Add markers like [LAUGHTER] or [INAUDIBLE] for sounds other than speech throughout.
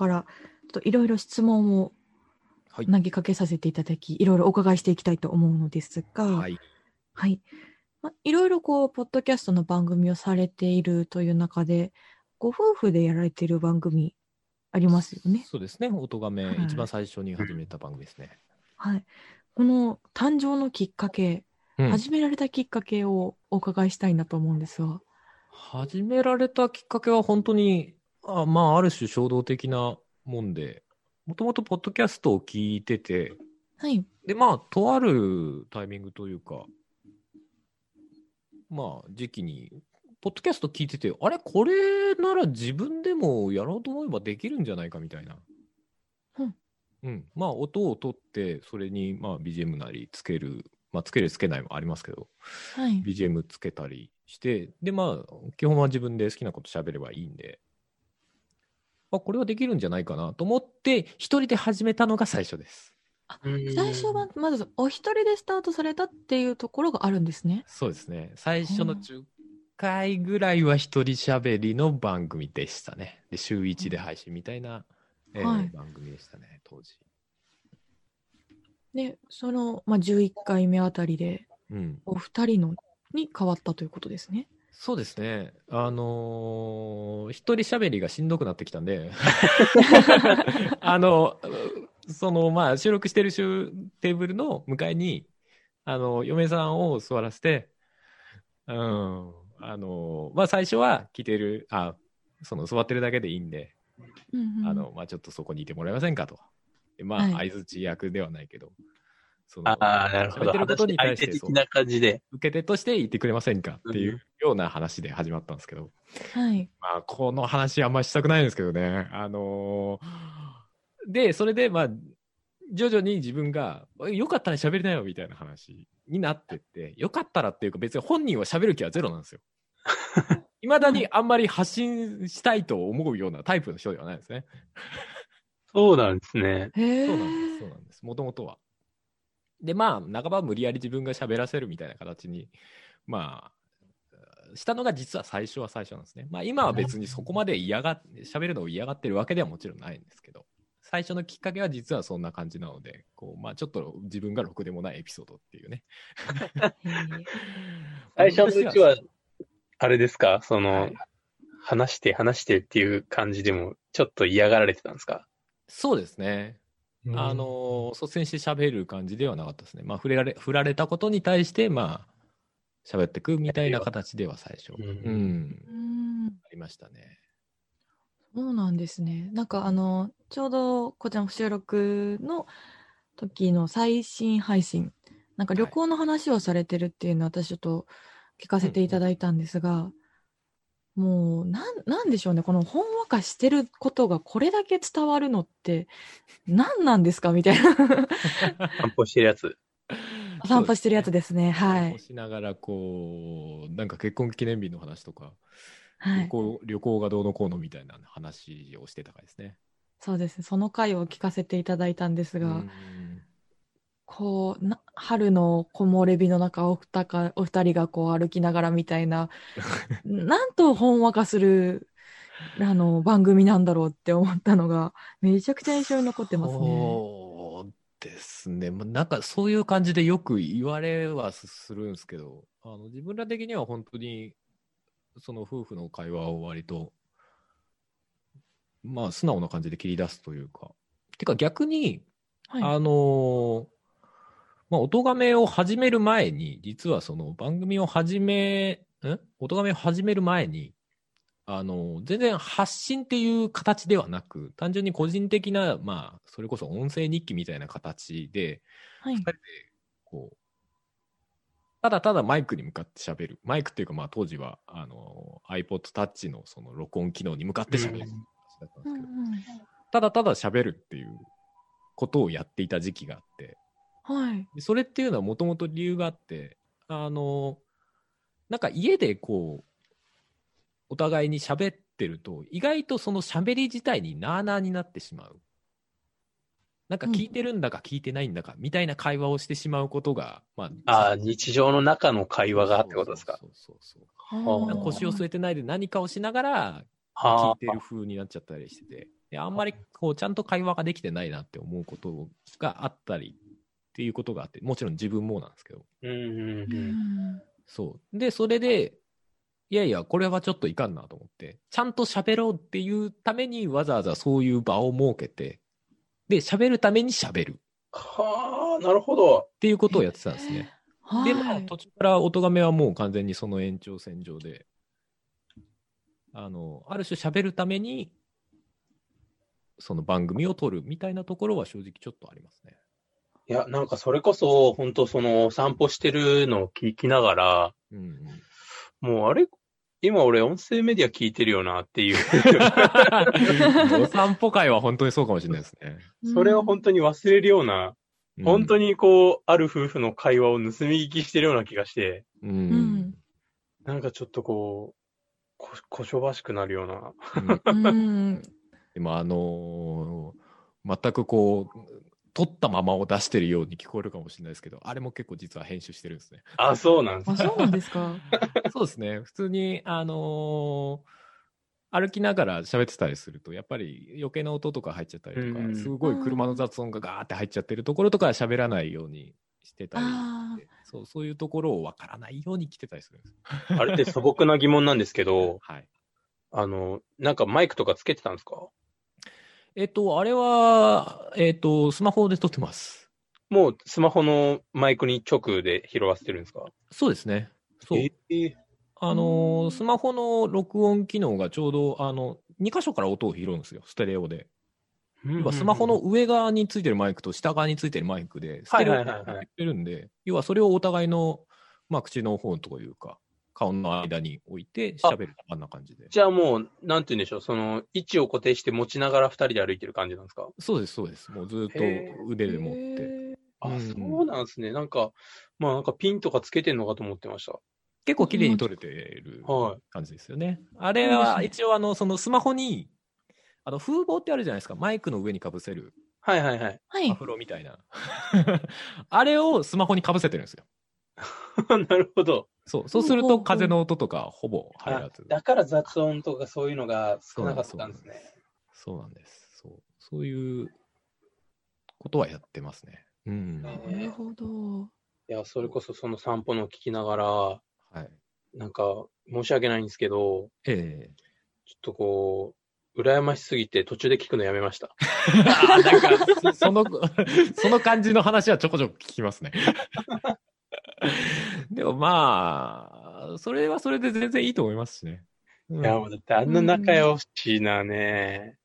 から、ちょっといろいろ質問をはい投げかけさせていただき、いろいろお伺いしていきたいと思うのですが、はい。はい。まあ、いろいろこう、ポッドキャストの番組をされているという中で、ご夫婦でやられている番組ありますよね。そうですね。音がめ、はい一番最初に始めた番組ですね。はい。この誕生のきっかけ、うん始められたきっかけをお伺いしたいなと思うんですが。始められたきっかけは本当に、あまあ、ある種衝動的なもんで、もともとポッドキャストを聞いてて、はい。で、まあ、とあるタイミングというか、まあ、時期に、ポッドキャスト聞いてて、あれ、これなら自分でもやろうと思えばできるんじゃないかみたいな。うん。うん。まあ、音を取って、それに、まあ、BGM なりつける、まあ、つけるつけないもありますけど、はい。BGM つけたりして、で、まあ、基本は自分で好きなこと喋ればいいんで、あ、これはできるんじゃないかなと思って、一人で始めたのが最初です。最初は、まず、お一人でスタートされたっていうところがあるんですね。そうですね。最初のうん10回ぐらいは一人喋りの番組でしたね。で、週1で配信みたいな、えーはい番組でしたね、当時。で、その、まあ、11回目あたりで、うん。お二人のに変わったということですね。そうですね。あのー一人喋りがしんどくなってきたんで、[LAUGHS] あの、その、まあ、収録してる週テーブルの向かいに、あの、嫁さんを座らせて、うん、あの、まあ、最初は聞いてる、あ、その、座ってるだけでいいんで、うんうんあの、まあ、ちょっとそこにいてもらえませんかと。でまあ、はい相づち役ではないけど、そのああ、なるほど。喋ってることに対相して的な感じで。受け手としていてくれませんかっていううんような話で始まったんですけど、はい。まあ、この話あんまりしたくないんですけどね。あのーで、それで、まあ、徐々に自分が、よかったら喋りなよみたいな話になってって、よかったらっていうか別に本人は喋る気はゼロなんですよ。[LAUGHS] いまだにあんまり発信したいと思うようなタイプの人ではないですね。そうなんですね。そうなんです。そうなんです。もともとは。で、まあ、半ば無理やり自分が喋らせるみたいな形に、まあ、したのが実は最初は最初なんですね。まあ、今は別にそこまで嫌が、喋るのを嫌がってるわけではもちろんないんですけど、最初のきっかけは実はそんな感じなので、こう、まあ、ちょっと自分がろくでもないエピソードっていうね。[LAUGHS] 最初のうちは、あれですか？そはのい、話して話してっていう感じでも、ちょっと嫌がられてたんですか？そうですね。あ、の、率先して喋る感じではなかったですね。まあ、触れられ、振られたことに対して、まあ、喋ってくみたいな形では最初。うんうん。うん。ありましたね。そうなんですね。なんかあの、ちょうどこちらの収録の時の最新配信、なんか旅行の話をされてるっていうのを私ちょっと聞かせていただいたんですが、もう、なん、なんでしょうね。このほんわかしてることがこれだけ伝わるのって、何なんですかみたいな。散歩してるやつ。[LAUGHS] 散歩してるやつですね。はい。散歩しながら、こう、なんか結婚記念日の話とか、はい。旅行旅行がどうのこうのみたいな話をしてたからですね。そうですね。その回を聞かせていただいたんですが、うんこうな春の木漏れ日の中お二かお二人がこう歩きながらみたいな [LAUGHS] なんとほんわかするあの番組なんだろうって思ったのがめちゃくちゃ印象に残ってますね。そうですね。まあなんかそういう感じでよく言われはすするんですけど、あの自分ら的には本当に、その夫婦の会話を割と、まあ素直な感じで切り出すというか。てか逆に、はい、あのーまあ、音亀を始める前に、実はその番組を始め、ん？音亀を始める前に、あのー全然発信っていう形ではなく、単純に個人的な、まあ、それこそ音声日記みたいな形で、はい。二人で、こう、ただただマイクに向かって喋る。マイクっていうか、まあ当時は、あのー iPod Touch のその録音機能に向かって喋る形だったんですけど、ただただ喋るっていうことをやっていた時期があって、はい。でそれっていうのはもともと理由があって、あの、なんか家でこう、お互いに喋ってると、意外とその喋り自体になあなあになってしまう。なんか聞いてるんだか聞いてないんだかみたいな会話をしてしまうことが、まあ、ああ、日常の中の会話がってことですか？そうそうそう腰を据えてないで何かをしながら、あ。聞いてる風になっちゃったりしてて、であんまりこうちゃんと会話ができてないなって思うことがあったりっていうことがあって、もちろん自分もなんですけど、うんうんううん。んそう。で、それで、いやいや、これはちょっといかんなと思って、ちゃんと喋ろうっていうためにわざわざそういう場を設けて、で、喋るために喋るっはあ、なるほど。ていうことをやってたんですね。はい。で、まあ、途中から音亀はもう完全にその延長線上で、あの、ある種喋るために、その番組を撮るみたいなところは正直ちょっとありますね。いや、なんかそれこそ、本当その散歩してるのを聞きながら、うんうん。もうあれ今俺音声メディア聞いてるよなっていう。[LAUGHS] お散歩会は本当にそうかもしれないですね。それを本当に忘れるような、本当に。にこう、ある夫婦の会話を盗み聞きしてるような気がして、ううんん。なんかちょっとこう、こ、こしょばしくなるような。うんうん。でもあのー全くこう、撮ったままを出してるように聞こえるかもしれないですけど、あれも結構実は編集してるんですね。あ、そうなんですあ、そうなんですか？[LAUGHS] そうですね。普通に、あのー歩きながら喋ってたりすると、やっぱり余計な音とか入っちゃったりとか、うんすごい車の雑音がガーって入っちゃってるところとかは喋らないようにしてたりそう、そういうところをわからないように来てたりするんです。あれって素朴な疑問なんですけど、[LAUGHS] はい。あの、なんかマイクとかつけてたんですか？えっと、あれは、えっと、スマホで撮ってます。もうスマホのマイクに直で拾わせてるんですか？そうですね。そう。えーあのースマホの録音機能がちょうど、あの、2箇所から音を拾うんですよ、ステレオで。要はスマホの上側についてるマイクと下側についてるマイクで、ステレオでやってるんで、要はそれをお互いの、まあ、口の方というか、顔の間に置いて喋る、あんな感じで。じゃあもう、なんて言うんでしょう、その、位置を固定して持ちながら二人で歩いてる感じなんですか？そうです、そうです。もうずっと腕で持って。あ、うんそうなんですね。なんか、まあなんかピンとかつけてんのかと思ってました。結構綺麗に撮れてるはい感じですよね。あれは一応、あの、そのスマホに、あの、風防ってあるじゃないですか。マイクの上にかぶせるはいはいはい。はいア。フロみたいな。[LAUGHS] あれをスマホにかぶせてるんですよ。[LAUGHS] なるほど。そう。そうすると風の音とかほぼ入らず。だから雑音とかそういうのが少なかったんですね。そうなんです。そう。そういうことはやってますね。うん。ねなるほど。いや、それこそその散歩の聞きながら、はい。なんか、申し訳ないんですけど、ええちょっとこう、羨ましすぎて途中で聞くのやめました。[LAUGHS] なんか、そ [LAUGHS] その、その感じの話はちょこちょこ聞きますね。[LAUGHS] でもまあ、それはそれで全然いいと思いますしね。うんいや、もうだってあんな仲良しなね、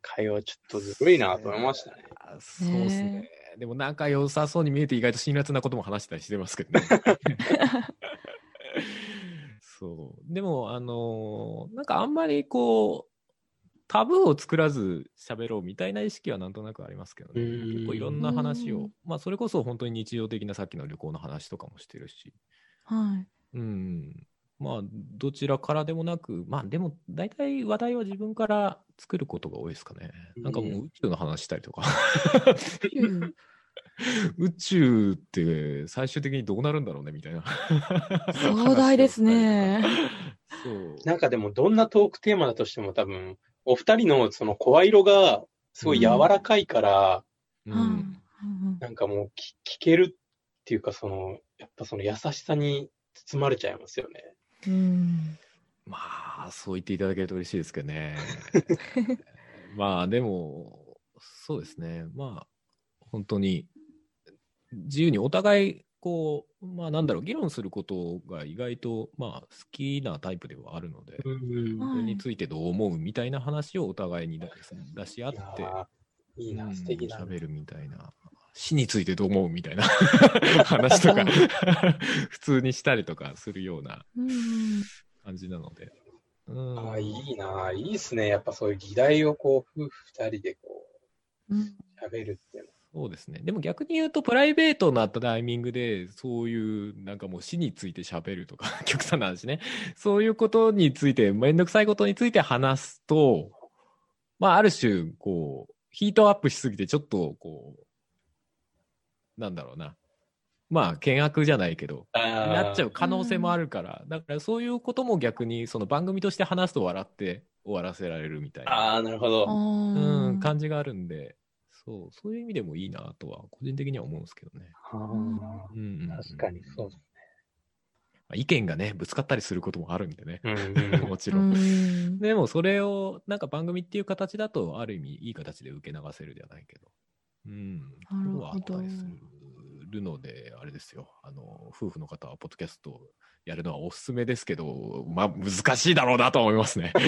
会話ちょっとずるいなと思いましたね。あそうですね。でも仲良さそうに見えて意外と辛辣なことも話したりしてますけどね。[LAUGHS] そう。でも、あのーなんかあんまりこう、タブーを作らず喋ろうみたいな意識はなんとなくありますけどね。うん結構いろんな話をうん、まあそれこそ本当に日常的なさっきの旅行の話とかもしてるし、はい。うん。まあ、どちらからでもなく、まあでも、大体話題は自分から作ることが多いですかね。なんかもう宇宙の話したりとか。うん [LAUGHS] 宇宙って最終的にどうなるんだろうねみたいな。壮大ですね。そう。なんかでもどんなトークテーマだとしても多分、お二人のその声色がすごい柔らかいから、ううんん。なんかもう聞聞けるっていうかその、やっぱその優しさに包まれちゃいますよね。うん。まあ、そう言っていただけると嬉しいですけどね。[LAUGHS] まあ、でも、そうですね。まあ、本当に、自由にお互い、こう、まあなんだろう、議論することが意外と、まあ、好きなタイプではあるので、それについてどう思うみたいな話をお互いに出出し合って、ーいいな、うん素敵な。喋るみたいな。死についてどう思うみたいな [LAUGHS] 話とかうん、[LAUGHS] 普通にしたりとかするようなうん。感じなので。うんあーいいな、いいっすね。やっぱそういう議題をこう、夫婦二人でこう喋るっていうの。そうですね。でも逆に言うと、プライベートになったタイミングで、そういう、なんかもう死について喋るとか、[LAUGHS] 極端な話ね。そういうことについて、めんどくさいことについて話すと、まあ、ある種、こう、ヒートアップしすぎて、ちょっと、こう、なんだろうな。まあ、険悪じゃないけど、あなっちゃう可能性もある。るから、だからそういうことも逆に、その番組として話すと笑って終わらせられるみたいな、ああ、なるほど。うん、か感じがあるんで、そう、そういう意味でもいいなとは、個人的には思うんですけどね。あうん確かにそうですまあ意見がね、ぶつかったりすることもあるんでね。ね。うんうん [LAUGHS] もちろん。ん。でもそれをなんか番組っていう形だとある意味いい形で受け流せるじゃないけど。うん。なるところはあほどったりするので、あれですよ。あの、夫婦の方はポッドキャストやるのはおすすめですけど、まあ難しいだろうなと思いますね。[LAUGHS]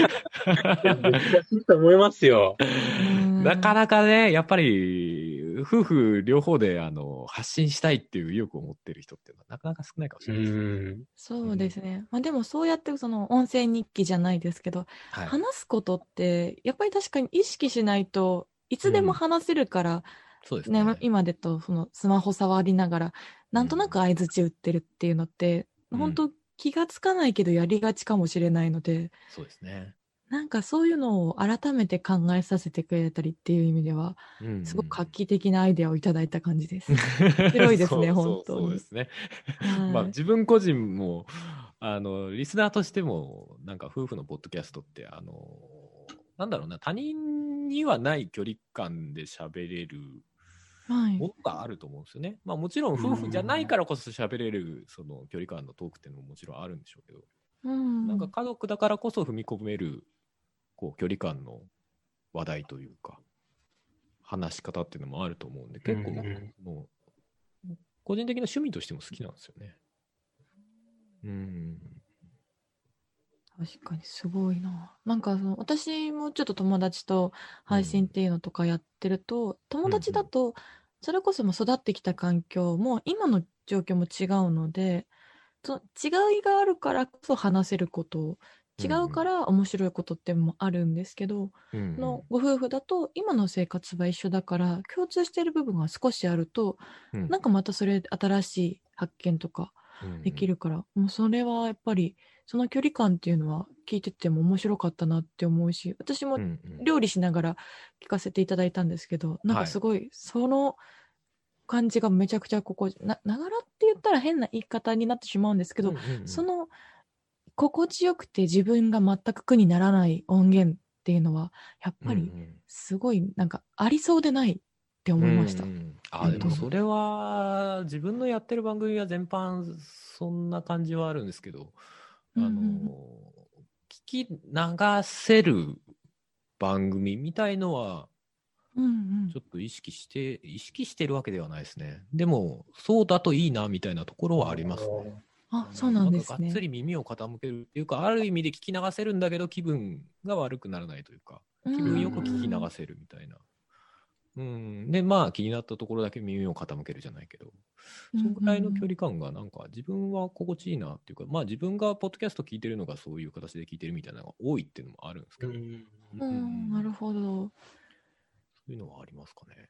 難しいと思いますよ。[LAUGHS] うんなかなかね、やっぱり夫婦両方であの発信したいっていう意欲を持ってる人っていうのはなかなか少ないかもしうれないですね。ん。そうですね。まあでもそうやってその音声日記じゃないですけど、はい。話すことってやっぱり確かに意識しないといつでも話せるから、そうですねね。今でとそのスマホ触りながらなんとなく相づち打ってるっていうのって、うん本当気がつかないけどやりがちかもしれないのでそうですね。なんかそういうのを改めて考えさせてくれたりっていう意味ではうんすごく画期的なアイデアをいただいた感じです。[LAUGHS] 白いですね本当に。そうですね。はい。まあ自分個人も、あの、リスナーとしても、なんか夫婦のポッドキャストって、あの、なんだろうな、他人にはない距離感で喋れるはい。ものがあると思うんですよね。まあもちろん。夫婦じゃないからこそ喋れる、その距離感のトークっていうのももちろんあるんでしょうけど、うん。なんか家族だからこそ踏み込める、こう、距離感の話題というか、話し方っていうのもあると思うんで、結構、うんうんもう、個人的な趣味としても好きなんですよね。うん。確かにすごいな。なんかその私もちょっと友達と配信っていうのとかやってると、友達だとそれこそもう育ってきた環境も今の状況も違うのでその違いがあるからこそ話せること違うから面白いことってもあるんですけど、うん。のご夫婦だと今の生活は一緒だから共通している部分が少しあると、うん。なんかまたそれ新しい発見とかできるから、もうそれはやっぱりその距離感っていうのは聞いてても面白かったなって思うし私もうんうん。料理しながら聞かせていただいたんですけど、なんかすごいその感じがめちゃくちゃここなながらって言ったら変な言い方になってしまうんですけど、うんうんうん。その心地よくて自分が全く苦にならない音源っていうのはやっぱりすごいなんかありそうでないって思いました。うんうん。あでもそれは自分のやってる番組は全般そんな感じはあるんですけど、あのうんうん。聞き流せる番組みたいのはうんうん。ちょっと意識して意識してるわけではないですね。でもそうだといいなみたいなところはありますねあそうなんですねかがっつ。り耳を傾けるっていうかある意味で聞き流せるんだけど気分が悪くならないというか気分よく聞き流せるみたいな。うん、でまあ気になったところだけ耳を傾けるじゃないけど、そのぐらいの距離感がなんか自分は心地いいなっていうか、まあ自分がポッドキャスト聞いてるのがそういう形で聞いてるみたいなのが多いっていうのもあるんですけど、うんうん、なるほど。そういうのはありますかね。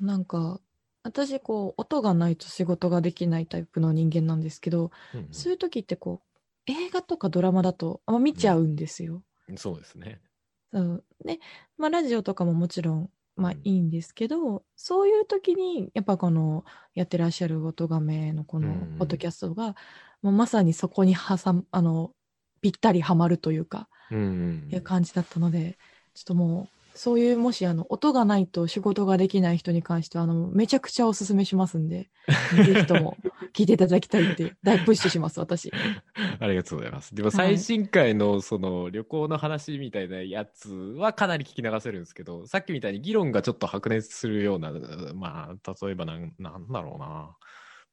なんか私こう音がないと仕事ができないタイプの人間なんですけど、うんうん。そういう時ってこう映画とかドラマだとあんま見ちゃうんですよ。そうですね。そうで、まあ、ラジオとかももちろん、まあ、うん。いいんですけど、そういう時にやっぱこのやってらっしゃる音がめのこのうんポッドキャストが、もうまさにそこに挟むあのぴったりはまるというか、うんうん。いう感じだったのでちょっともうそういうもしあの音がないと仕事ができない人に関してはあのめちゃくちゃおすすめしますんで [LAUGHS] ぜひとも聞いていただきたいって [LAUGHS] 大プッシュします私。ありがとうございます。でも最新回のその旅行の話みたいなやつはかなり聞き流せるんですけど、さっきみたいに議論がちょっと白熱するような、まあ、例えばなんなんだろうな。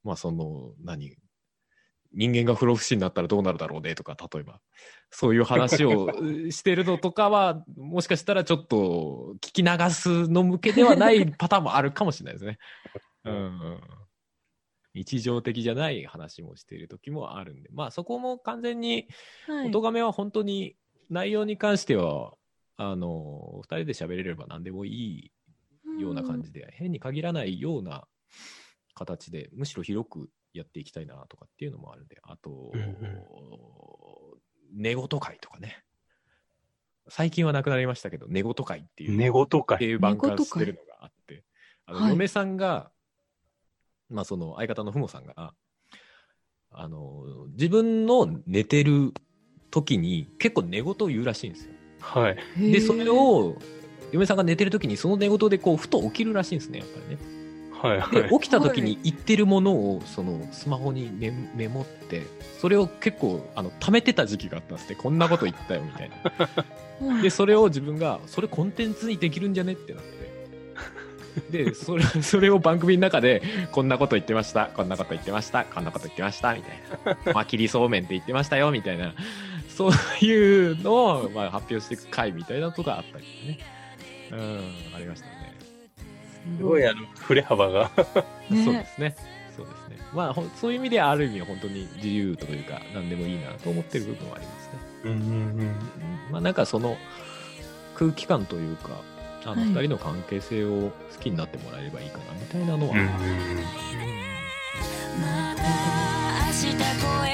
まあその、何？人間が不老不死になったらどうなるだろうねとか、例えば。そういう話をう [LAUGHS] してるのとかは、もしかしたらちょっと聞き流すの向けではないパターンもあるかもしれないですね。[LAUGHS] うん。うん。日常的じゃない話もしている時もあるんで、まあそこも完全に、はい。音亀は本当に内容に関しては、あの、二人で喋れれば何でもいいような感じで、変に限らないような形で、むしろ広くやっていきたいなとかっていうのもあるんで、あと、うんうん寝言会とかね。最近はなくなりましたけど、寝言会っていう。寝言って会。いう番組してるのがあって、あの、はい嫁さんが、まあその相方のふもさんが、あの、自分の寝てる時に結構寝言を言うらしいんですよ。はい。で、それを、嫁さんが寝てる時にその寝言でこう、ふと起きるらしいんですね、やっぱりね。はい。はでい。起きた時に言ってるものをそのスマホにメメモってそれを結構あの貯めてた時期があったんですねこんなこと言ったよみたいな。はいでそれを自分がそれコンテンツにできるんじゃねってなって。でそれそれを番組の中でこんなこと言ってましたこんなこと言ってましたこんなこと言ってましたみたいな。まあ切りそうめんって言ってましたよみたいな。そういうのを、まあ、発表していく回みたいなとかあったりね。うんありましたねすごい、あの、振れ幅が。ねそうですね。そうですね。まあ、そういう意味ではある意味本当に自由というか、何でもいいなと思ってる部分はありますね。うんうんうんまあ、なんかその空気感というか、あのはい二人の関係性を好きになってもらえればいいかなみたいなのは、うん。また明日越